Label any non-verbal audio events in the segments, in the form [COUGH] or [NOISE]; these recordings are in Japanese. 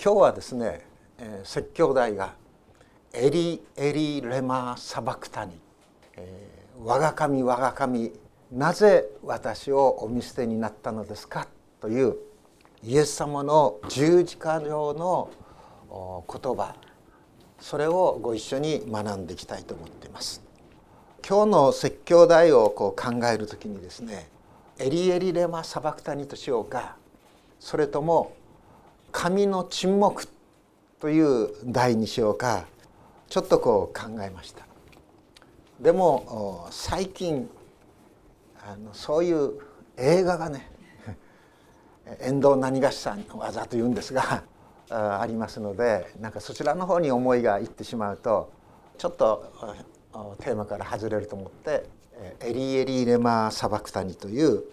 今日はですね、えー、説教題が「エリエリレマサバクタニ」えー「我が神我が神なぜ私をお見捨てになったのですか?」というイエス様の十字架上の言葉それをご一緒に学んでいきたいと思っています。今日の説教題をこう考える時にですね「エリエリレマサバクタニ」としようかそれとも「神の沈黙」という題にしようかちょっとこう考えました。でも最近あのそういう映画がね [LAUGHS] 遠藤何がしさんの技というんですが [LAUGHS] ありますのでなんかそちらの方に思いがいってしまうとちょっとテーマから外れると思って「エリエリレマサバクタニ」という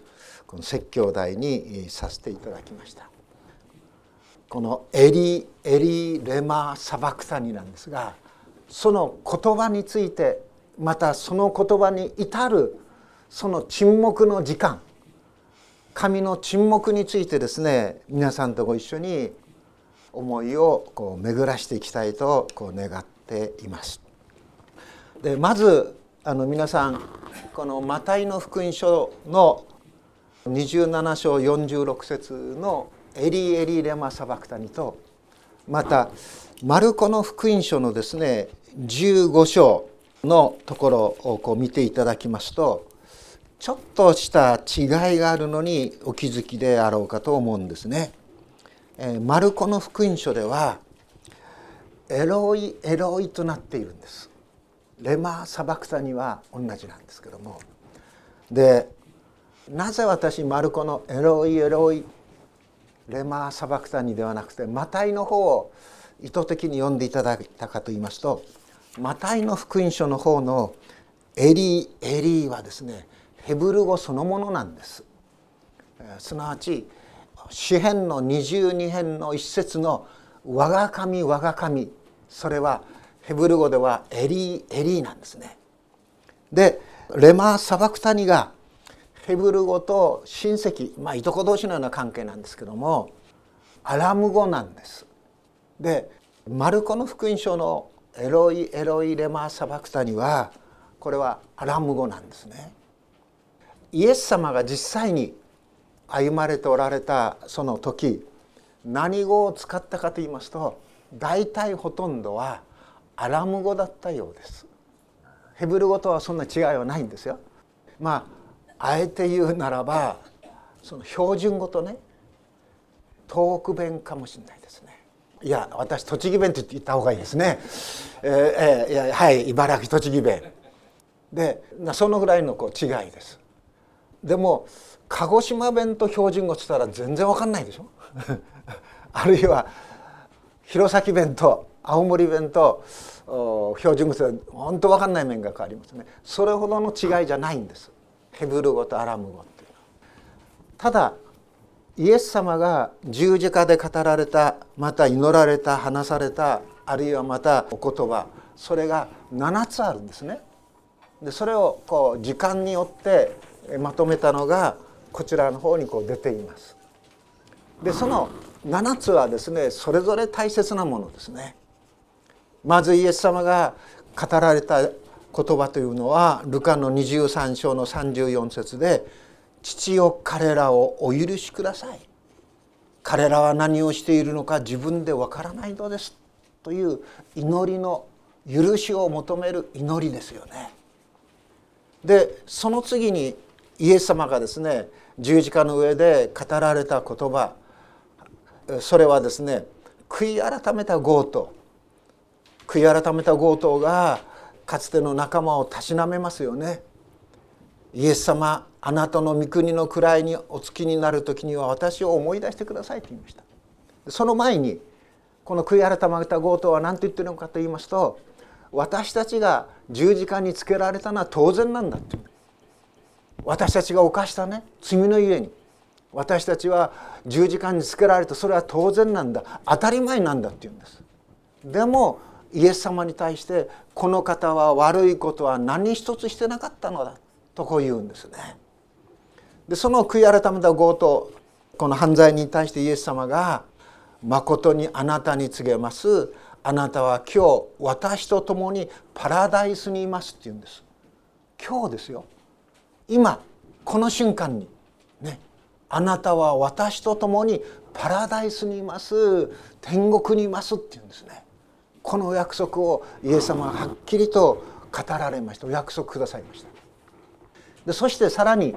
この説教題にさせていただきました。このエリエリレマサバクタニなんですがその言葉についてまたその言葉に至るその沈黙の時間神の沈黙についてですね皆さんとご一緒に思いをこう巡らしていきたいとこう願っています。でまずあの皆さんこのマタイの福音書の27章46節の「エリエリレマサバクタニ」とまたマルコの福音書のですね15章のところをこう見ていただきますとちょっとした違いがあるのにお気づきであろうかと思うんですね。えマルコの福音書ではエロイエロイとなっているんです。レマー・サバクタには同じなんですけどもでなぜ私マルコのエロイエロイレマー・サバクタニではなくてマタイの方を意図的に読んでいただいたかと言いますとマタイの福音書の方のエリーエリーはですねヘブル語そのものなんですすなわち詩編の22編の一節の「我が神我が神」それはヘブル語ではエリーエリーなんですね。でレマー・サバクタニがヘブル語と親戚まあいとこ同士のような関係なんですけどもアラム語なんです。でマルコの福音書のエロイエロイレマー・サバクタニはこれはアラム語なんですね。イエス様が実際に歩まれておられたその時何語を使ったかと言いますと大体ほとんどはアラム語だったようですヘブル語とはそんな違いはないんですよまああえて言うならばその標準語とね東北弁かもしれないですね。いや私栃木弁って言った方がいいですね。えー、えー、はい茨城栃木弁。でそのぐらいのこう違いです。でも鹿児島弁と標準語っつったら全然わかんないでしょ？[LAUGHS] あるいは弘前弁と青森弁と標準語で本当分かんない面が変わりますね。それほどの違いじゃないんです。ヘブル語とアラム語っていうの。ただイエス様が十字架で語られたまた祈られた話されたあるいはまたお言葉それが7つあるんですね。でそれをこう時間によってまとめたのがこちらの方にこう出ています。でその7つはですねそれぞれ大切なものですね。まずイエス様が語られた言葉というのはルカの23章の34節で「父よ彼らをお許しください」「彼らは何をしているのか自分でわからないのです」という祈りの許しを求める祈りですよね。でその次にイエス様がですね十字架の上で語られた言葉それはですね悔い改めた強盗。悔い改めた強盗がかつての仲間をたしなめますよね。イエス様あなたの御国の位にお付きになる時には私を思い出してくださいと言いました。その前にこの悔い改めた強盗は何と言ってるのかと言いますと私たちが十字架につけられたのは当然なんだって私たちが犯したね罪のゆえに。私たちは十字架につけられたそれは当然なんだ。当たり前なんだって言うんです。でもイエス様に対してこの方は悪いことは何一つしてなかったのだとこう言うんですね。でその悔い改めた強盗この犯罪に対してイエス様が誠にあなたに告げます。あなたは今日私と共にパラダイスにいますって言うんです。今日ですよ。今この瞬間にねあなたは私と共にパラダイスにいます。天国にいますって言うんですね。この約束をイエス様ははっきりと語られました。お約束くださいました。でそしてさらに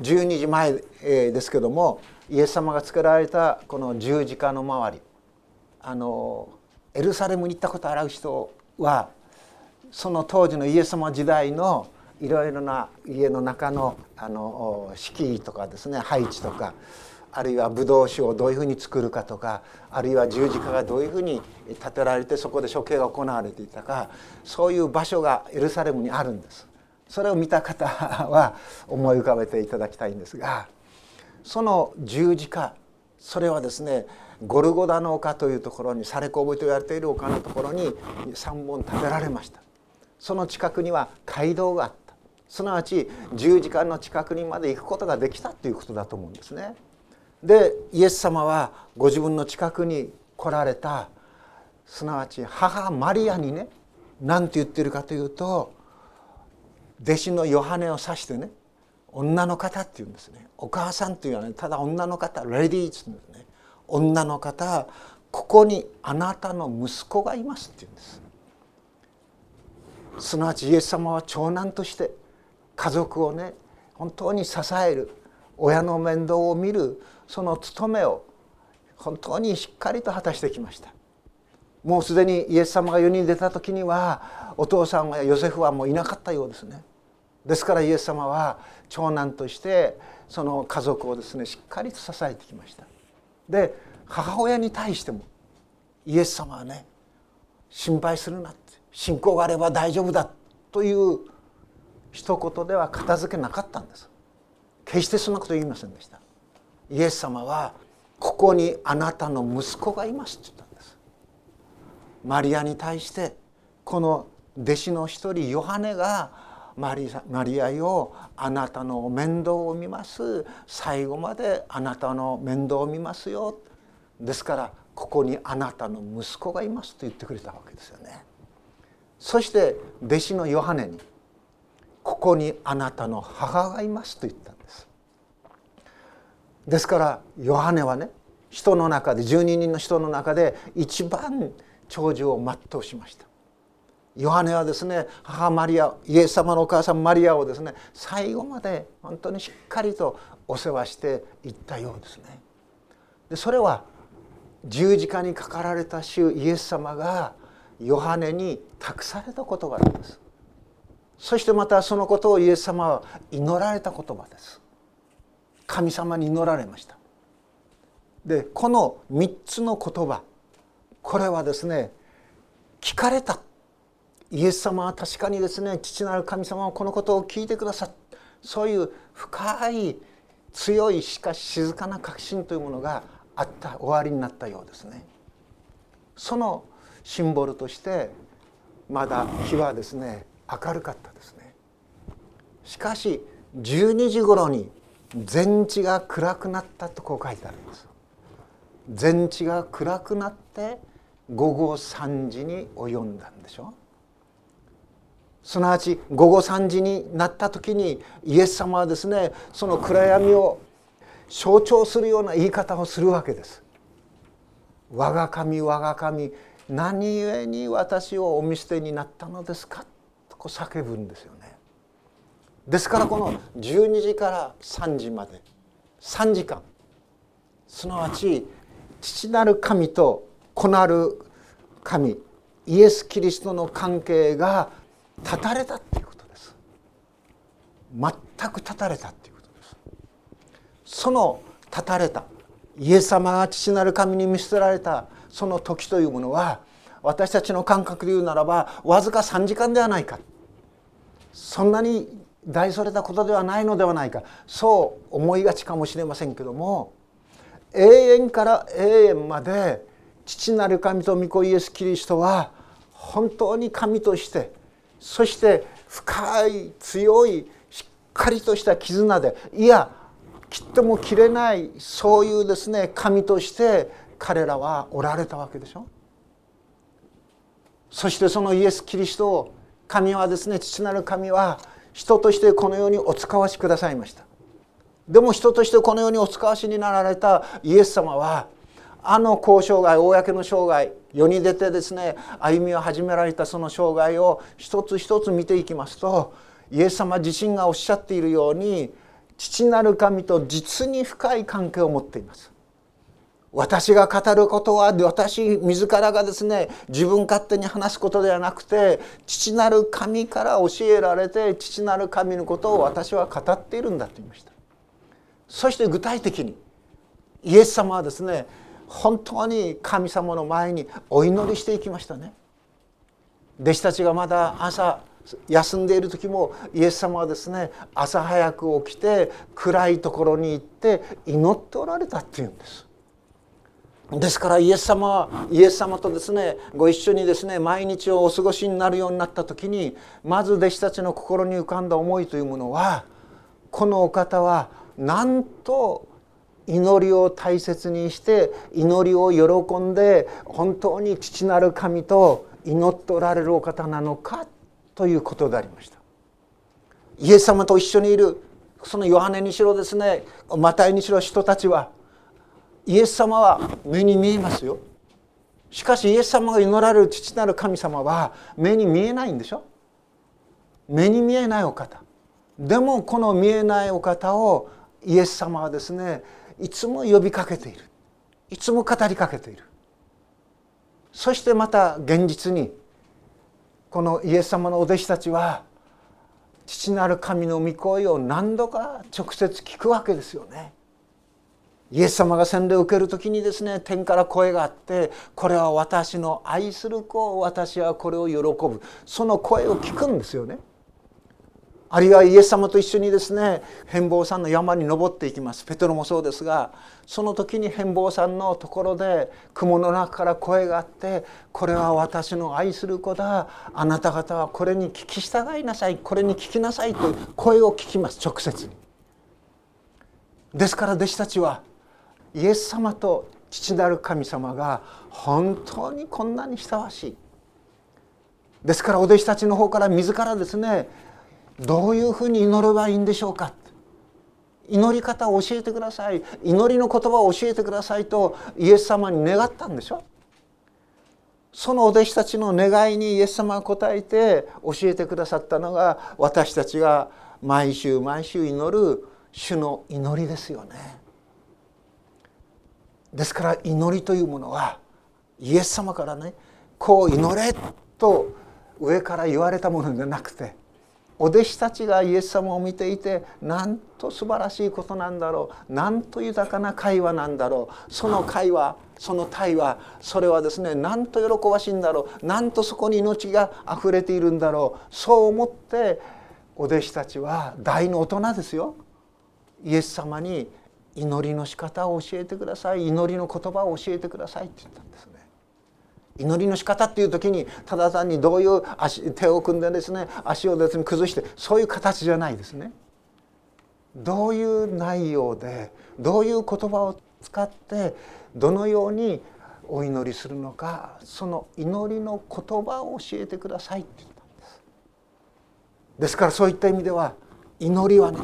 12時前ですけどもイエス様が作られたこの十字架の周りあのエルサレムに行ったことある人はその当時のイエス様時代のいろいろな家の中のあの敷居とかですね配置とかあるいはブドウ酒をどういうふうに作るかとかあるいは十字架がどういうふうに建てられてそこで処刑が行われていたかそういう場所がエルサレムにあるんです。それを見た方は思い浮かべていただきたいんですがその十字架それはですねゴルゴダの丘というところにサレコブと言われている丘のところに3本建てられましたその近くには街道があったすなわち十字架の近くにまで行くことができたということだと思うんですね。でイエス様はご自分の近くに来られたすなわち母マリアにね何て言ってるかというと弟子のヨハネを指してね女の方っていうんですね。お母さんというのはねただ女の方レディーって言うんですね。女の方ここにあなたの息子がいますって言うんです。すなわちイエス様は長男として家族をね本当に支える。親の面倒を見るその務めを本当にしっかりと果たしてきました。もうすでにイエス様が世に出た時にはお父さんやヨセフはもういなかったようですね。ですからイエス様は長男としてその家族をですねしっかりと支えてきました。で母親に対してもイエス様はね心配するなって信仰があれば大丈夫だという一言では片付けなかったんです。決してそんなこと言いませんでした。イエス様はここにあなたの息子がいますって言ったんです。マリアに対してこの弟子の一人ヨハネがマリマリアよあなたの面倒を見ます。最後まであなたの面倒を見ますよ。ですからここにあなたの息子がいますと言ってくれたわけですよね。そして弟子のヨハネにここにあなたの母がいますと言った。ですからヨハネはね人の中で12人の人の中で一番長寿を全うしましたヨハネはですね母マリアイエス様のお母さんマリアをですね最後まで本当にしっかりとお世話していったようですね。でそれは十字架にかかられた主イエス様がヨハネに託された言葉なんです。そしてまたそのことをイエス様は祈られた言葉です。神様に祈られました。でこの3つの言葉これはですね聞かれたイエス様は確かにですね父なる神様はこのことを聞いてくださっそういう深い強いしかし静かな確信というものがあった終わりになったようですね。そのシンボルとしてまだ日はですね明るかったですね。しかし12時頃に全地が暗くなったとこう書いてあるんです。全地が暗くなって午後3時に及んだんでしょすなわち午後3時になった時にイエス様はですねその暗闇を象徴するような言い方をするわけです。我が神我が神何故に私をお見捨てになったのですか？とこう叫ぶんですよね。ですからこの12時から3時まで3時間すなわち父なる神と子なる神イエス・キリストの関係が断たれたっていうことです。全く断たれたっていうことです。その断たれたイエス様が父なる神に見捨てられたその時というものは私たちの感覚で言うならばわずか3時間ではないか。そんなに大それたことではないのではないか。そう思いがちかもしれませんけども永遠から永遠まで父なる神と御子イエス・キリストは本当に神としてそして深い強いしっかりとした絆でいや切っても切れないそういうですね神として彼らはおられたわけでしょ。そしてそのイエス・キリストを神はですね父なる神は人としてこのようにお使わしくださいました。でも人としてこのようにお使わしになられたイエス様はあの交渉外公の生涯世に出てですね歩みを始められたその生涯を一つ一つ見ていきますとイエス様自身がおっしゃっているように父なる神と実に深い関係を持っています。私が語ることは私自らがですね自分勝手に話すことではなくて父なる神から教えられて父なる神のことを私は語っているんだと言いました。そして具体的にイエス様はですね本当に神様の前にお祈りしていきましたね。弟子たちがまだ朝休んでいる時もイエス様はですね朝早く起きて暗いところに行って祈っておられたっていうんです。ですからイエス様はイエス様とですねご一緒にですね毎日をお過ごしになるようになった時にまず弟子たちの心に浮かんだ思いというものはこのお方はなんと祈りを大切にして祈りを喜んで本当に父なる神と祈っておられるお方なのかということでありました。イエス様と一緒にいるそのヨハネにしろですねマタイにしろ人たちはイエス様は目に見えますよ。しかしイエス様が祈られる父なる神様は目に見えないんでしょ？目に見えないお方。でもこの見えないお方をイエス様はですねいつも呼びかけている。いつも語りかけている。そしてまた現実にこのイエス様のお弟子たちは父なる神の御声を何度か直接聞くわけですよね。イエス様が洗礼を受ける時にですね天から声があってこれは私の愛する子私はこれを喜ぶ。その声を聞くんですよね。あるいはイエス様と一緒にですね変貌山の山に登っていきます。ペトロもそうですがその時に変貌山のところで雲の中から声があって「これは私の愛する子だ。あなた方はこれに聞き従いなさい。これに聞きなさい」という声を聞きます。直接に。ですから弟子たちはイエス様と父なる神様が本当にこんなにふさわしい。ですからお弟子たちの方から自らですねどういうふうに祈ればいいんでしょうか。祈り方を教えてください。祈りの言葉を教えてくださいとイエス様に願ったんでしょ。そのお弟子たちの願いにイエス様が答えて教えてくださったのが私たちが毎週毎週祈る主の祈りですよね。ですから祈りというものはイエス様からねこう祈れと上から言われたものではなくてお弟子たちがイエス様を見ていてなんと素晴らしいことなんだろうなんと豊かな会話なんだろうその会話その対話それはですねなんと喜ばしいんだろうなんとそこに命があふれているんだろうそう思ってお弟子たちは大の大人ですよ。イエス様に祈りの仕方を教えてください祈りの言葉を教えてくださいって言ったんですね。祈りの仕方っていう時にただ単にどういう足手を組んでですね足をですね崩してそういう形じゃないですね。どういう内容でどういう言葉を使ってどのようにお祈りするのかその祈りの言葉を教えてくださいって言ったんです。ですからそういった意味では祈りはね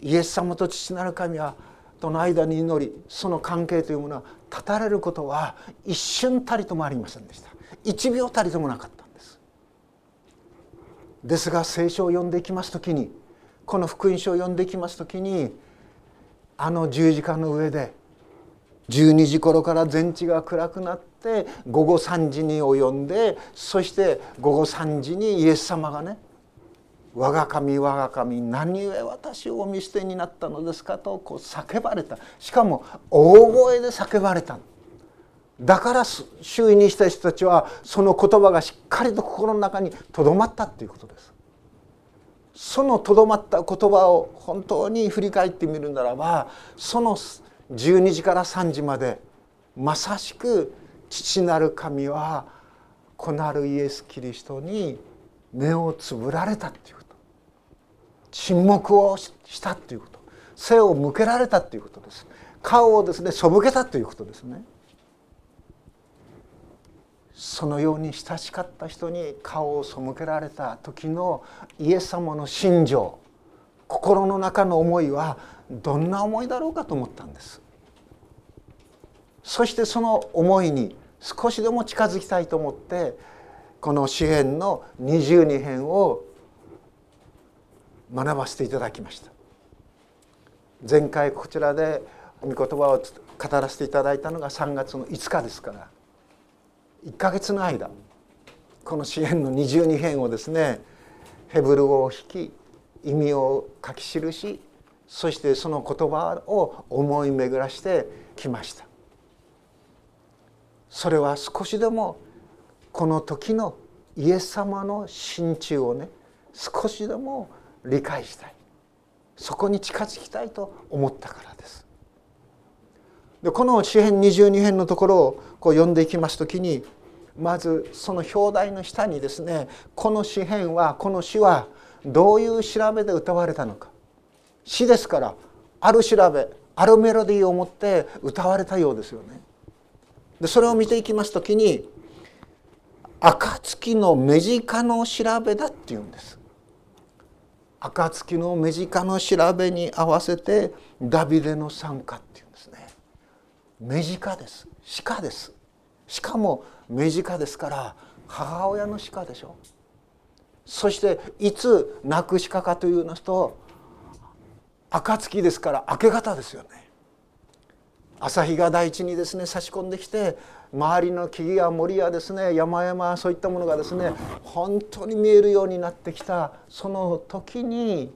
イエス様と父なる神はとの間に祈りその関係というものは断たれることは一瞬たりともありませんでした。一秒たりともなかったんです。ですが聖書を読んでいきます時にこの福音書を読んでいきます時にあの十字架の上で12時頃から全地が暗くなって午後3時に及んでそして午後3時にイエス様がね我が神我が神何故私をお見捨てになったのですかとこう叫ばれた。しかも大声で叫ばれた。だから周囲にした人たちはその言葉がしっかりと心の中にとどまったっていうことです。そのとどまった言葉を本当に振り返ってみるならばその12時から3時までまさしく父なる神は子なるイエス・キリストに目をつぶられたっていう沈黙をしたということ。背を向けられたということです。顔をですね背けたということですね。そのように親しかった人に顔を背けられた時のイエス様の心情心の中の思いはどんな思いだろうかと思ったんです。そしてその思いに少しでも近づきたいと思ってこの詩篇の22編を学ばせていただきました。前回こちらで御言葉を語らせていただいたのが3月の5日ですから1ヶ月の間この詩篇の22編をですねヘブル語を引き意味を書き記しそしてその言葉を思い巡らしてきました。それは少しでもこの時のイエス様の心中をね少しでも理解したいそこに近づきたいと思ったからですでこの詩編22編のところをこう読んでいきます時にまずその表題の下にですねこの詩編はこの詩はどういう調べで歌われたのか詩ですからある調べあるメロディーを持って歌われたようですよね。でそれを見ていきます時に暁の目近の調べだっていうんです。暁の目近の調べに合わせてダビデの参加っていうんですね。目近です。鹿です。しかも目近ですから母親の鹿でしょそしていつ亡く鹿かというのと暁ですから明け方ですよね朝日が大地にですね差し込んできて周りの木々や森やですね山々そういったものがですね本当に見えるようになってきたその時に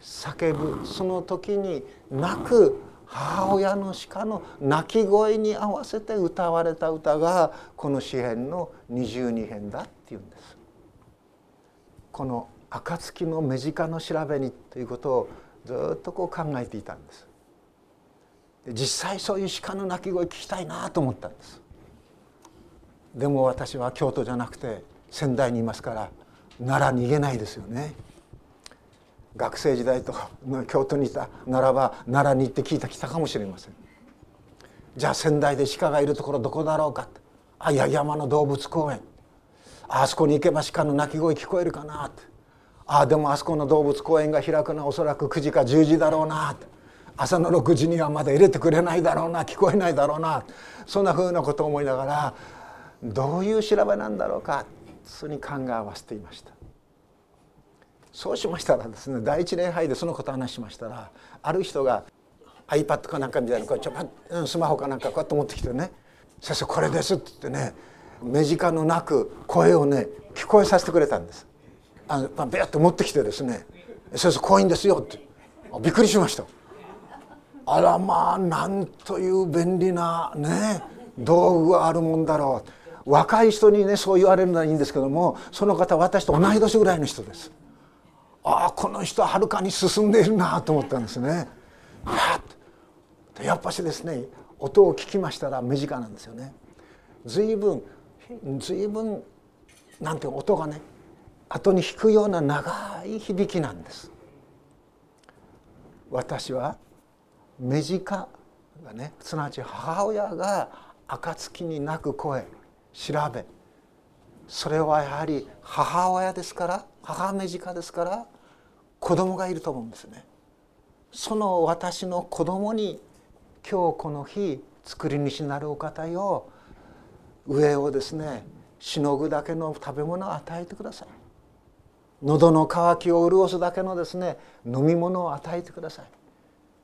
叫ぶその時に泣く母親の鹿の鳴き声に合わせて歌われた歌がこの詩篇の22編だっていうんです。この暁の目近の調べにということをずっとこう考えていたんです。実際そういう鹿の鳴き声聞きたいなと思ったんです。でも私は京都じゃなくて仙台にいますから奈良逃げないですよね。学生時代と京都にいたならば奈良に行って聞いた来たかもしれません。じゃあ仙台で鹿がいるところどこだろうか。あいや山の動物公園。あそこに行けば鹿の鳴き声聞こえるかな。ってあでもあそこの動物公園が開くのはおそらく9時か10時だろうな。って朝の6時にはまだ入れてくれないだろうな。聞こえないだろうな。そんなふうなことを思いながらどういう調べなんだろうかそれに考え合わせていましたそうしましたらですね第一礼拝でそのこと話しましたらある人が iPad かなんかみたいなこうちょスマホかなんかこうやって持ってきてね「先生これです」って言ってね目近のなく声をね聞こえさせてくれたんです。あのビャッと持ってきてですね「先生こういんですよ」ってびっくりしました。あらまあなんという便利なね道具があるもんだろう若い人にねそう言われるのはいいんですけどもその方私と同い年ぐらいの人です。ああこの人はるかに進んでいるなと思ったんですね。はあやっぱしですね音を聞きましたら目近なんですよね。随分随分なんて音がね後に弾くような長い響きなんです。私は目近がねすなわち母親が暁に泣く声調べそれはやはり母親ですから母目近ですから子供がいると思うんですね。その私の子供に今日この日作り主なるお方よ上をですねしのぐだけの食べ物を与えてください喉の渇きを潤すだけのですね飲み物を与えてください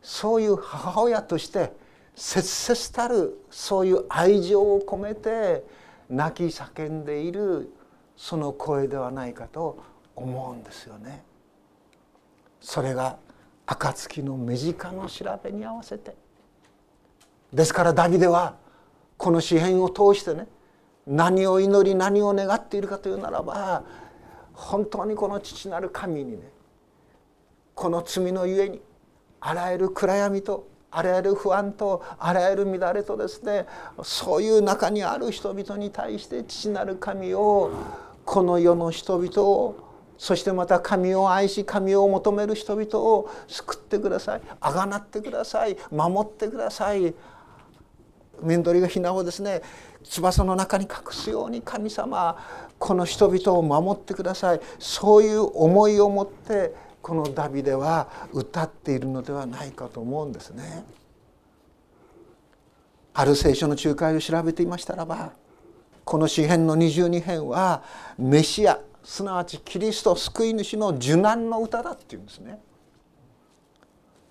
そういう母親として切々たるそういう愛情を込めて泣き叫んでいるその声ではないかと思うんですよね。それが暁の目近の調べに合わせてですからダビデはこの詩篇を通してね何を祈り何を願っているかというならば本当にこの父なる神にねこの罪のゆえにあらゆる暗闇とあらゆる不安とあらゆる乱れとですねそういう中にある人々に対して父なる神をこの世の人々をそしてまた神を愛し神を求める人々を救ってくださいあがなってください守ってください。面取りがひなをですね翼の中に隠すように神様この人々を守ってください。そういう思いを持ってこのダビデは歌っているのではないかと思うんですね。ある聖書の仲介を調べていましたらばこの詩編の22編はメシアすなわちキリスト救い主の受難の歌だっていうんですね。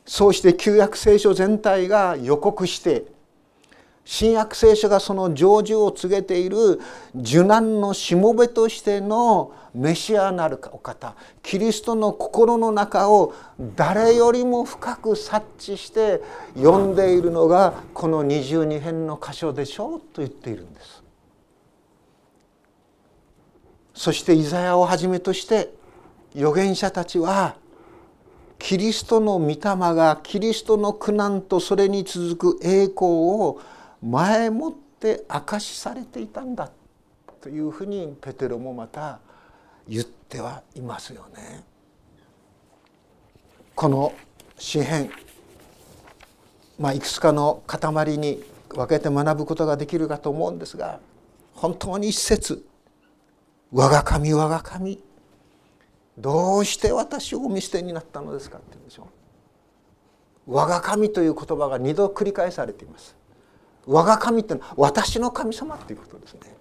そうして旧約聖書全体が予告して新約聖書がその成就を告げている受難のしもべとしてのメシアなるお方キリストの心の中を誰よりも深く察知して読んでいるのがこの22編の箇所でしょうと言っているんです。そしてイザヤをはじめとして預言者たちはキリストの御霊がキリストの苦難とそれに続く栄光を前もって証しされていたんだというふうにペテロもまた言ってはいますよね。この詩篇まあ、いくつかの塊に分けて学ぶことができるかと思うんですが本当に一節「我が神我が神どうして私をお見捨てになったのですか」って言うんでしょう。我が神という言葉が二度繰り返されています。我が神ってのは私の神様っていうことですね。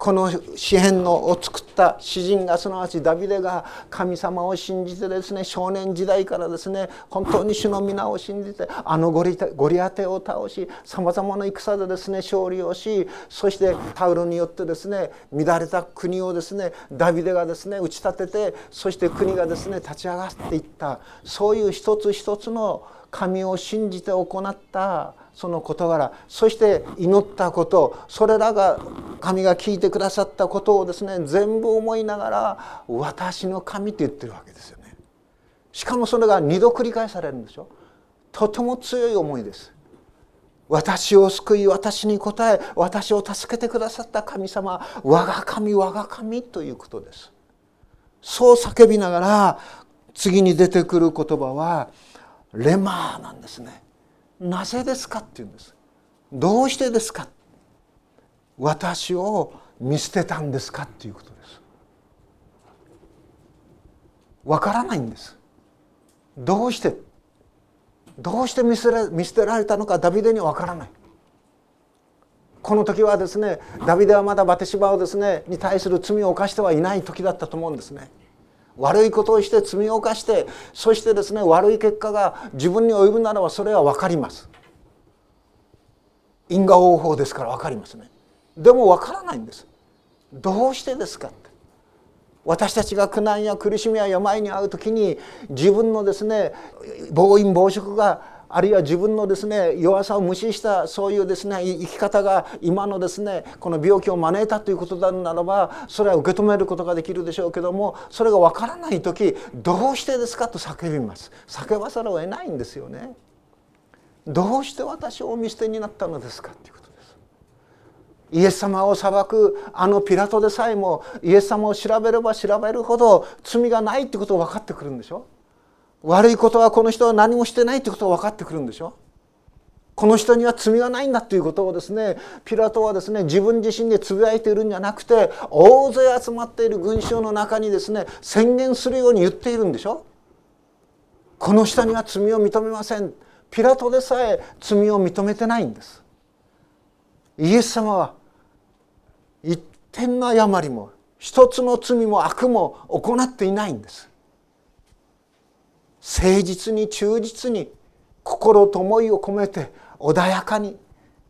この詩篇のを作った詩人がすなわちダビデが神様を信じてですね少年時代からですね本当に主の皆を信じてあのゴリゴリアテを倒しさまざまな戦でですね勝利をしそしてパウロによってですね乱れた国をですねダビデがですね打ち立ててそして国がですね立ち上がっていったそういう一つ一つの神を信じて行ったその事柄そして祈ったことそれらが神が聞いてくださったことをですね全部思いながら「私の神」って言ってるわけですよね。しかもそれが二度繰り返されるんでしょとても強い思いです。私を救い私に応え私を助けてくださった神様我が神我が神ということです。そう叫びながら次に出てくる言葉はレマーなんですね。なぜですかって言うんです。どうしてですか。私を見捨てたんですかっていうことです。わからないんです。どうして。どうして見捨て見捨てられたのかダビデにわからない。この時はですねダビデはまだバテシバをですねに対する罪を犯してはいない時だったと思うんですね。悪いことをして罪を犯してそしてですね悪い結果が自分に及ぶならばそれは分かります。因果応報ですから分かりますね。でも分からないんです。どうしてですかって。私たちが苦難や苦しみや病に遭う時に自分のですね暴飲暴食があるいは自分のですね弱さを無視したそういうですね生き方が今のですねこの病気を招いたということなならばそれは受け止めることができるでしょうけどもそれが分からない時どうしてですか？と叫びます叫ばざるを得ないんですよね。どうして私を見捨てになったのですか？ということ。イエス様を裁くあのピラトでさえもイエス様を調べれば調べるほど罪がないってことが分かってくるんでしょ？悪いことはこの人は何もしてないってことが分かってくるんでしょ？この人には罪がないんだということをですねピラトはですね自分自身でつぶやいているんじゃなくて大勢集まっている群衆の中にですね宣言するように言っているんでしょ？この人には罪を認めません。ピラトでさえ罪を認めてないんです。イエス様は一点の誤りも一つの罪も悪も行っていないんです。誠実に忠実に心と思いを込めて穏やかに。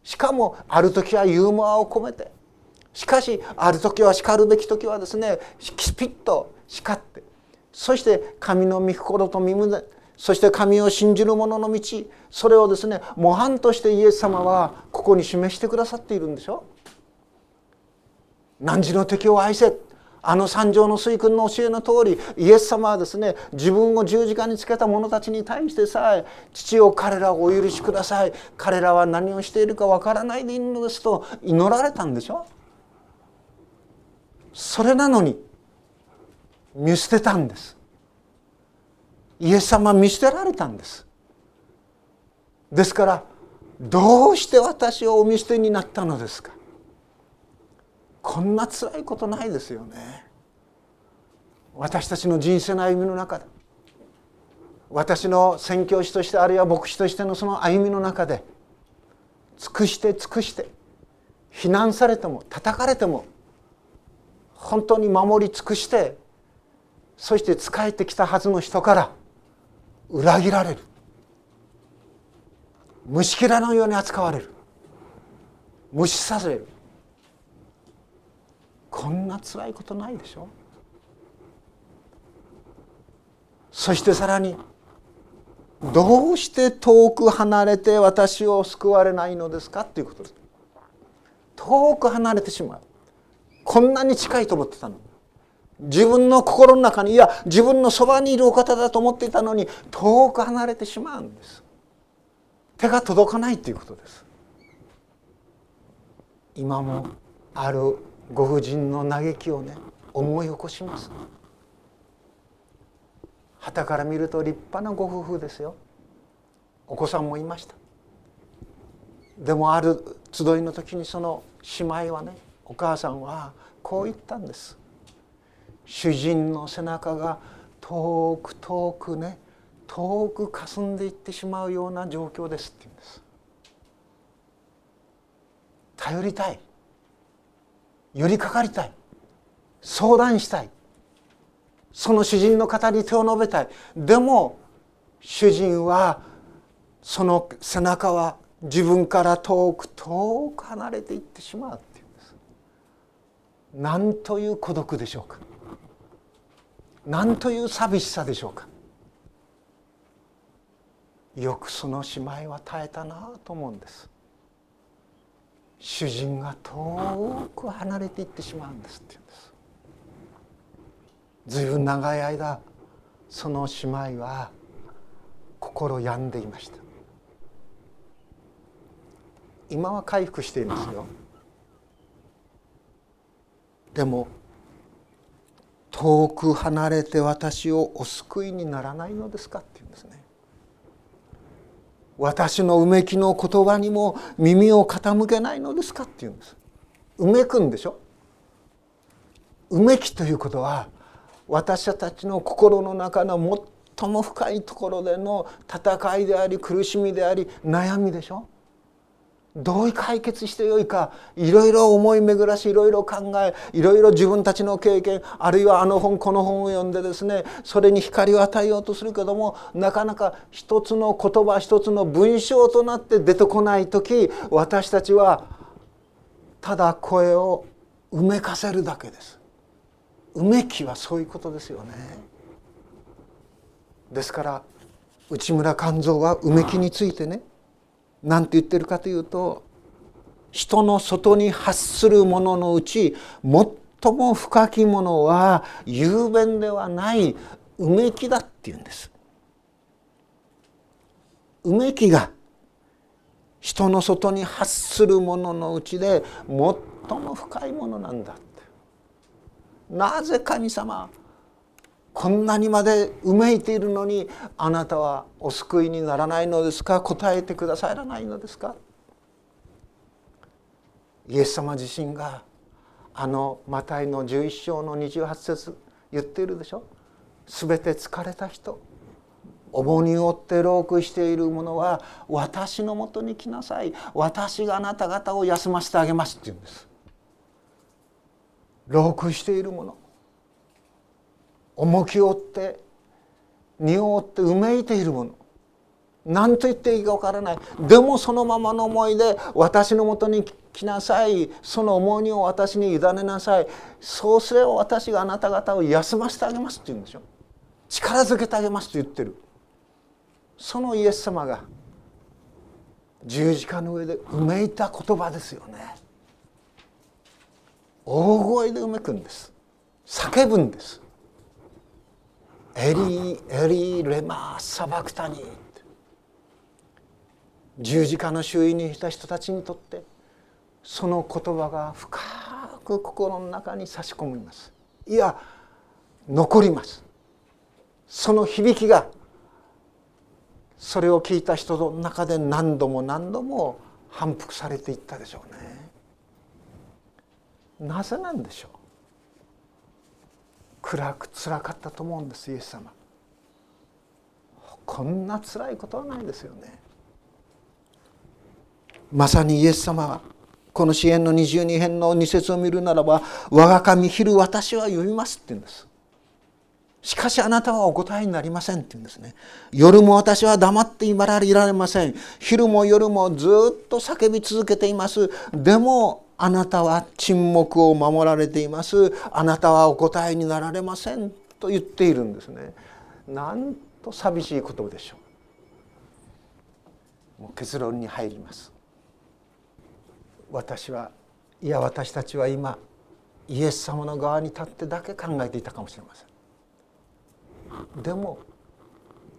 しかもある時はユーモアを込めて。しかしある時は叱るべき時はですねきピッと叱って。そして神の御心と御胸そして神を信じる者の道。それをですね模範としてイエス様はここに示してくださっているんでしょ？汝の敵を愛せ？あの三条の水君の教えの通りイエス様はですね自分を十字架につけた者たちに対してさえ父を彼らをお許しください。彼らは何をしているかわからないでいるのですと祈られたんでしょ？それなのに見捨てたんです。イエス様見捨てられたんです。ですからどうして私をお見捨てになったのですか？こんな辛いことないですよね。私たちの人生の歩みの中で。私の宣教師としてあるいは牧師としてのその歩みの中で尽くして尽くして非難されても叩かれても本当に守り尽くしてそして仕えてきたはずの人から裏切られる。虫けらのように扱われる。無視させる。こんな辛いことないでしょ？そしてさらにどうして遠く離れて私を救われないのですか？っていうことです。遠く離れてしまう。こんなに近いと思ってたの自分の心の中にいや自分のそばにいるお方だと思っていたのに遠く離れてしまうんです。手が届かないということです。今もあるご婦人の嘆きをね思い起こします。旗から見ると立派なご夫婦ですよ。お子さんもいました。でもある集いの時にその姉妹はねお母さんはこう言ったんです。主人の背中が遠く遠くね遠く霞んでいってしまうような状況ですって言うんです。頼りたい。寄りかかりたい。相談したい。その主人の方に手を述べたい。でも主人はその背中は自分から遠く遠く離れていってしまうっていうんです。何という孤独でしょうか。何という寂しさでしょうか。よくその姉妹は耐えたなと思うんです。主人が遠く離れていってしまうんですって言うんです。ずいぶん長い間その姉妹は心病んでいました。今は回復していますよ。でも遠く離れて私をお救いにならないのですか私のうめきの言葉にも耳を傾けないのですかって言うんです。うめくんでしょ？うめきということは私たちの心の中の最も深いところでの戦いであり苦しみであり悩みでしょ？どう解決してよいかいろいろ思い巡らしいろいろ考えいろいろ自分たちの経験あるいはあの本この本を読んでですねそれに光を与えようとするけどもなかなか一つの言葉一つの文章となって出てこない時私たちはただ声をうめかせるだけです。うめきはそういうことですよね。ですから内村勘三はうめきについてね何て言ってるかというと人の外に発するもののうち最も深きものは雄弁ではないうめきだっていうんです。うめきが人の外に発するもののうちで最も深いものなんだってなぜ神様こんなにまでうめいているのにあなたはお救いにならないのですか？答えてくださらないのですか？イエス様自身があのマタイの11章の28節言っているでしょ？全て疲れた人。重荷を負って労苦している者は私のもとに来なさい。私があなた方を休ませてあげますって言うんです。労苦している者。重きを負って荷を負ってうめいているもの。何と言っていいか分からない。でもそのままの思いで私のもとに来なさい。その重荷を私に委ねなさい。そうすれば私があなた方を休ませてあげますって言うんでしょ力づけてあげますと言ってる。そのイエス様が十字架の上でうめいた言葉ですよね。大声でうめくんです。叫ぶんです。エリエリレマサバクタニ十字架の周囲にいた人たちにとってその言葉が深く心の中に差し込みます。いや残ります。その響きがそれを聞いた人の中で何度も何度も反復されていったでしょうね。なぜなんでしょう？暗く辛かったと思うんですイエス様。こんな辛いことはないですよね。まさにイエス様はこの支援の22編の2節を見るならば「我が神昼私は呼びます」って言うんです。しかしあなたはお答えになりませんって言うんですね。夜も私は黙っていられません。昼も夜もずっと叫び続けています。でもあなたは沈黙を守られています。あなたはお答えになられません。と言っているんですね。なんと寂しいことでしょう。もう結論に入ります。私はいや私たちは今イエス様の側に立ってだけ考えていたかもしれません。でも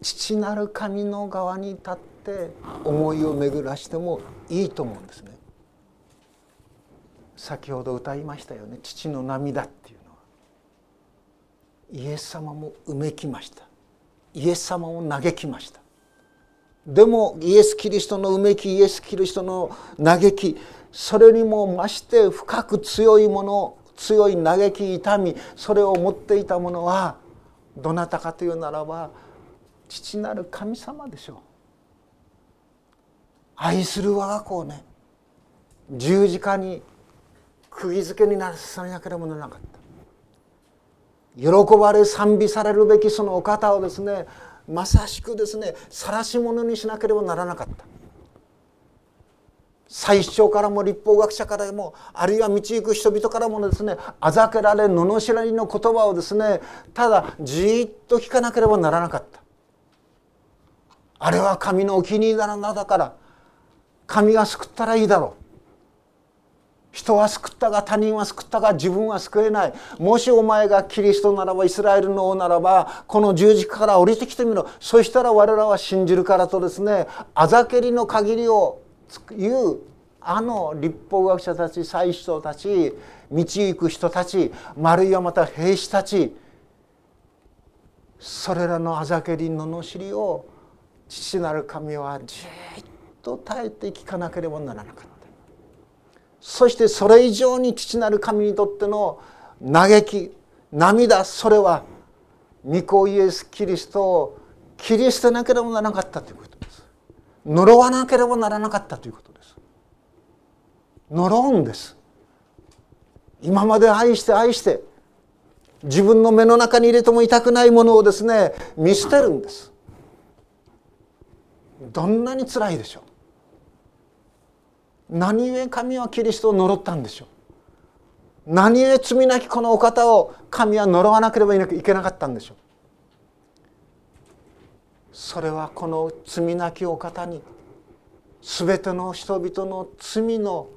父なる神の側に立って思いを巡らしてもいいと思うんですね。先ほど歌いましたよね。父の涙っていうのは。イエス様もうめきました。イエス様を嘆きました。でもイエス・キリストのうめきイエス・キリストの嘆きそれにも増して深く強いもの強い嘆き痛みそれを持っていたものはどなたかというならば父なる神様でしょう。愛する我が子をね十字架に釘付けになさなければならなかった。喜ばれ賛美されるべきそのお方をですねまさしくですね晒し者にしなければならなかった。最初からも立法学者からもあるいは道行く人々からもですねあざけられ罵られの言葉をですねただじっと聞かなければならなかった。あれは神のお気に入りだなだから神が救ったらいいだろう。人は救ったが他人は救ったが自分は救えないもしお前がキリストならばイスラエルの王ならばこの十字架から降りてきてみろそしたら我らは信じるからとですねあざけりの限りを言うあの立法学者たち祭司長たち道行く人たちあるいはまた兵士たちそれらのあざけりの罵りを父なる神はじっと耐えて聞かなければならなかった。そしてそれ以上に父なる神にとっての嘆き涙それは御子イエス・キリストを切り捨てなければならなかったということです。呪わなければならなかったということです。呪うんです。今まで愛して愛して自分の目の中に入れても痛くないものをですね見捨てるんです。どんなにつらいでしょう。何故神はキリストを呪ったんでしょう？何故罪なきこのお方を神は呪わなければいけなかったんでしょう？それはこの罪なきお方に全ての人々の罪の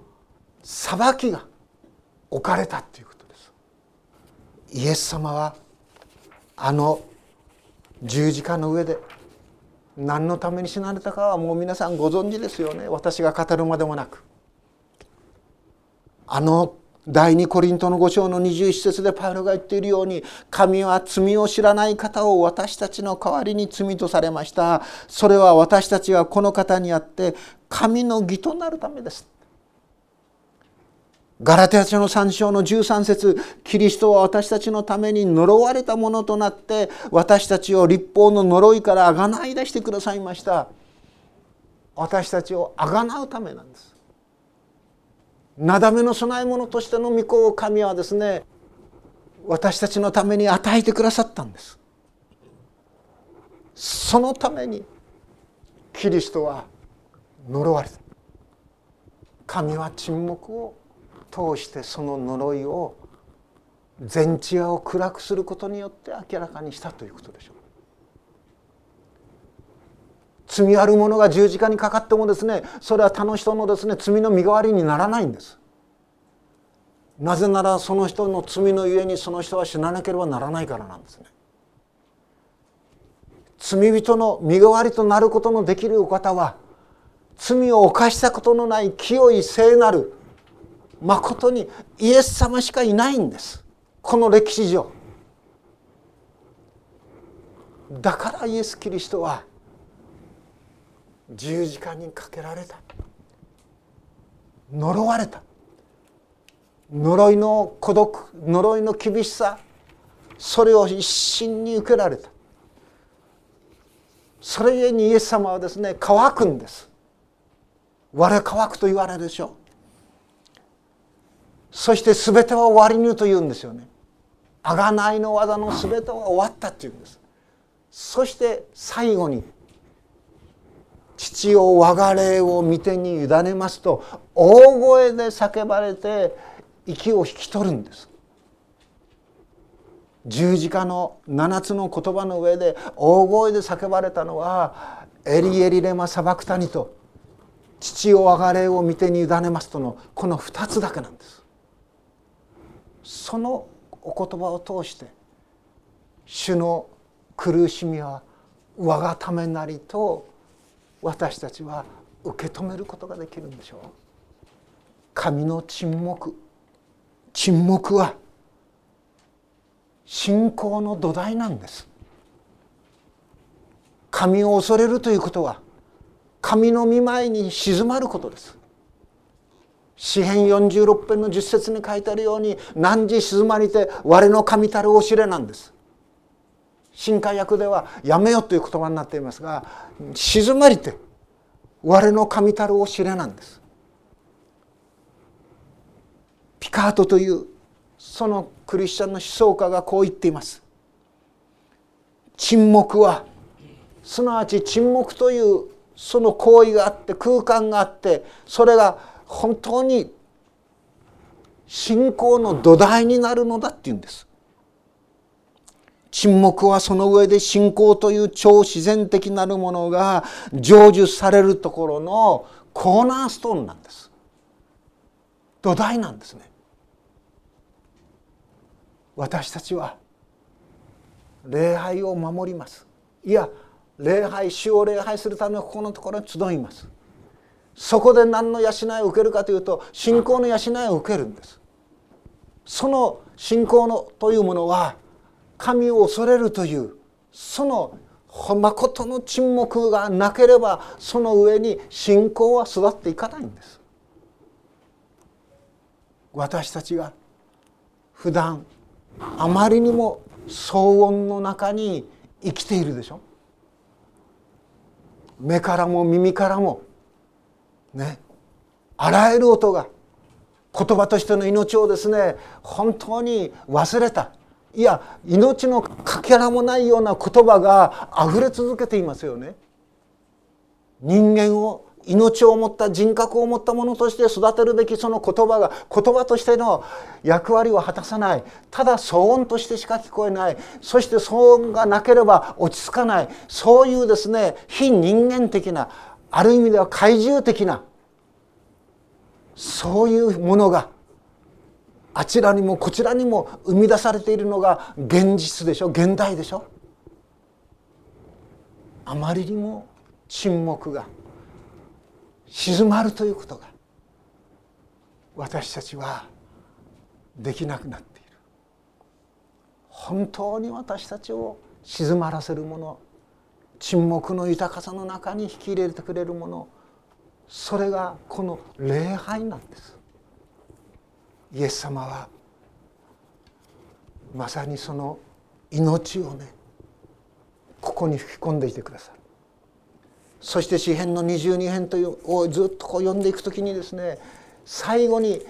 裁きが置かれたということです。イエス様はあの十字架の上で何のために死なれたかはもう皆さんご存知ですよね。私が語るまでもなく。あの第二コリントの5章の21節でパウロが言っているように神は罪を知らない方を私たちの代わりに罪とされました。それは私たちはこの方にあって神の義となるためです。ガラテヤ書の3章の13節キリストは私たちのために呪われたものとなって私たちを立法の呪いからあがない出してくださいました。私たちをあがなうためなんです。なだめの供え物としての御子を神はですね私たちのために与えてくださったんです。そのためにキリストは呪われた。神は沈黙を通してその呪いを全地屋を暗くすることによって明らかにしたということでしょう。罪ある者が十字架にかかってもですねそれは他の人のですね罪の身代わりにならないんです。なぜならその人の罪のゆえにその人は死ななければならないからなんですね。罪人の身代わりとなることのできるお方は罪を犯したことのない清い聖なるまことにイエス様しかいないんです。この歴史上。だからイエス・キリストは十字架にかけられた。呪われた。呪いの孤独呪いの厳しさ。それを一心に受けられた。それゆえにイエス様はですね乾くんです。我乾くと言われるでしょう。そして全ては終わりにと言うんですよね。贖いの技の全ては終わったって言うんです。そして最後に父を我が霊を見てに委ねますと大声で叫ばれて息を引き取るんです。十字架の7つの言葉の上で大声で叫ばれたのは「エリエリレマサバクタニ」と「父を我が霊を見てに委ねます」とのこの2つだけなんです。そのお言葉を通して主の苦しみは我がためなりと私たちは受け止めることができるんでしょう。神の沈黙沈黙は信仰の土台なんです神を恐れるということは神の御前に静まることです詩編46編の10節に書いてあるように「汝静まりて我の神たるおしれ」なんです。新海訳では「やめよ」という言葉になっていますが「静まりて我の神たるおしれ」なんです。ピカートというそのクリスチャンの思想家がこう言っています。沈黙はすなわち沈黙というその行為があって空間があってそれが本当に信仰の土台になるのだっていうんです。沈黙はその上で信仰という超自然的なるものが成就されるところのコーナーストーンなんです。土台なんですね。私たちは礼拝を守ります。いや礼拝主を礼拝するためのここのところに集います。そこで何の養いを受けるかというと信仰の養いを受けるんです。その信仰のというものは神を恐れるというその誠の沈黙がなければその上に信仰は育っていかないんです。私たちが普段あまりにも騒音の中に生きているでしょ。目からも耳からもね。あらゆる音が言葉としての命をですね本当に忘れた。いや命のかけらもないような言葉が溢れ続けていますよね。人間を命を持った人格を持ったものとして育てるべきその言葉が言葉としての役割を果たさない。ただ騒音としてしか聞こえない。そして騒音がなければ落ち着かない。そういうですね非人間的なある意味では怪獣的なそういうものがあちらにもこちらにも生み出されているのが現実でしょ？現代でしょ？あまりにも沈黙が静まるということが私たちはできなくなっている。本当に私たちを静まらせるもの沈黙の豊かさの中に引き入れてくれるもの。それがこの礼拝なんです。イエス様はまさにその命をねここに吹き込んでいてくださる。そして詩編の22編というをずっとこう読んでいく時にですね最後に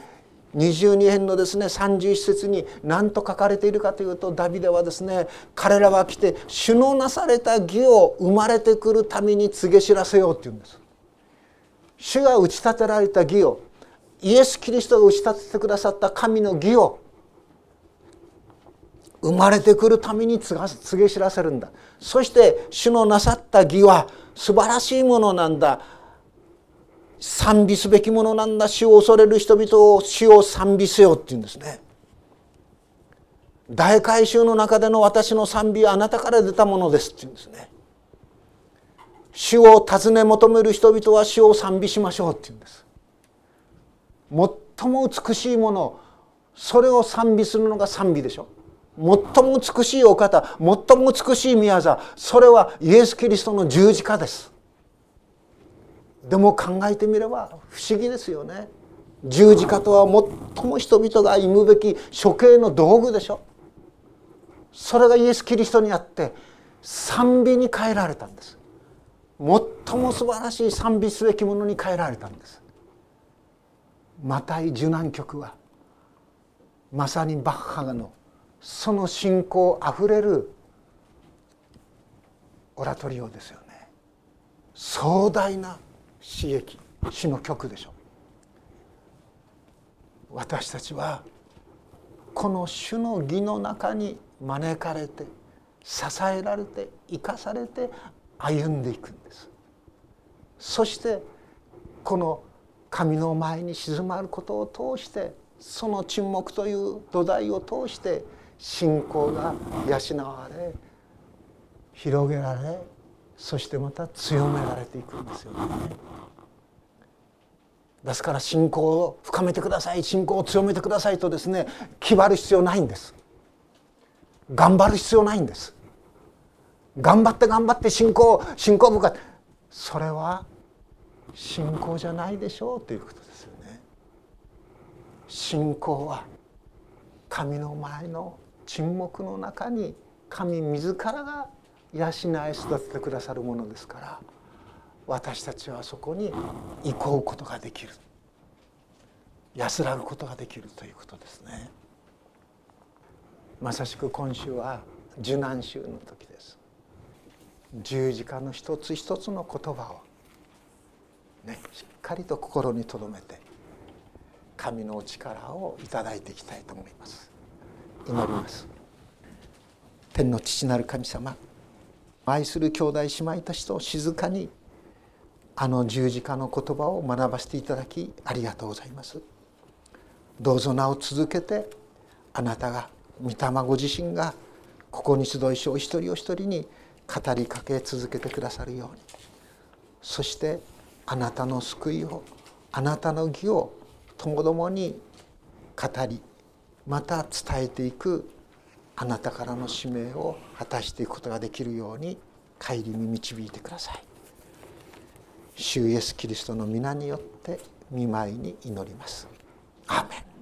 22編のですね31節に何と書かれているかというとダビデはですね彼らは来て主のなされた義を生まれてくるために告げ知らせようって言うんです。主が打ち立てられた義をイエス・キリストが打ち立ててくださった神の義を生まれてくるために告げ知らせるんだそして主のなさった義は素晴らしいものなんだ賛美すべきものなんだ。主を恐れる人々を主を賛美せよって言うんですね。大改宗の中での私の賛美はあなたから出たものですって言うんですね。主を尋ね求める人々は主を賛美しましょうって言うんです。最も美しいものそれを賛美するのが賛美でしょ。最も美しいお方最も美しい宮座それはイエス・キリストの十字架です。でも考えてみれば不思議ですよね。十字架とは最も人々が忌むべき処刑の道具でしょ。それがイエス・キリストにあって賛美に変えられたんです。最も素晴らしい賛美すべきものに変えられたんです。マタイ受難曲はまさにバッハのその信仰あふれるオラトリオですよね。壮大な刺激詩の曲でしょ私たちはこの主の義の中に招かれて支えられて生かされて歩んでいくんですそしてこの神の前に静まることを通してその沈黙という土台を通して信仰が養われ広げられそしてまた強められていくんですよね。ですから信仰を深めてください信仰を強めてくださいとですね気張る必要ないんです。頑張る必要ないんです。頑張って頑張って信仰信仰深それは信仰じゃないでしょうということですよね。信仰は神の前の沈黙の中に神自らが養い育ててくださるものですから私たちはそこに行こうことができる。安らぐことができるということですね。まさしく今週は受難週の時です。十字架の一つ一つの言葉をねしっかりと心に留めて神のお力をいただいていきたいと思います。祈ります。天の父なる神様愛する兄弟姉妹たちと静かにあの十字架の言葉を学ばせていただきありがとうございます。どうぞなお続けてあなたが御霊ご自身がここに集いしお一人お一人に語りかけ続けてくださるように。そしてあなたの救いをあなたの義をともどもに語りまた伝えていくあなたからの使命を果たしていくことができるように帰りに導いてください。主イエスキリストの皆によって見舞いに祈ります。アーメン。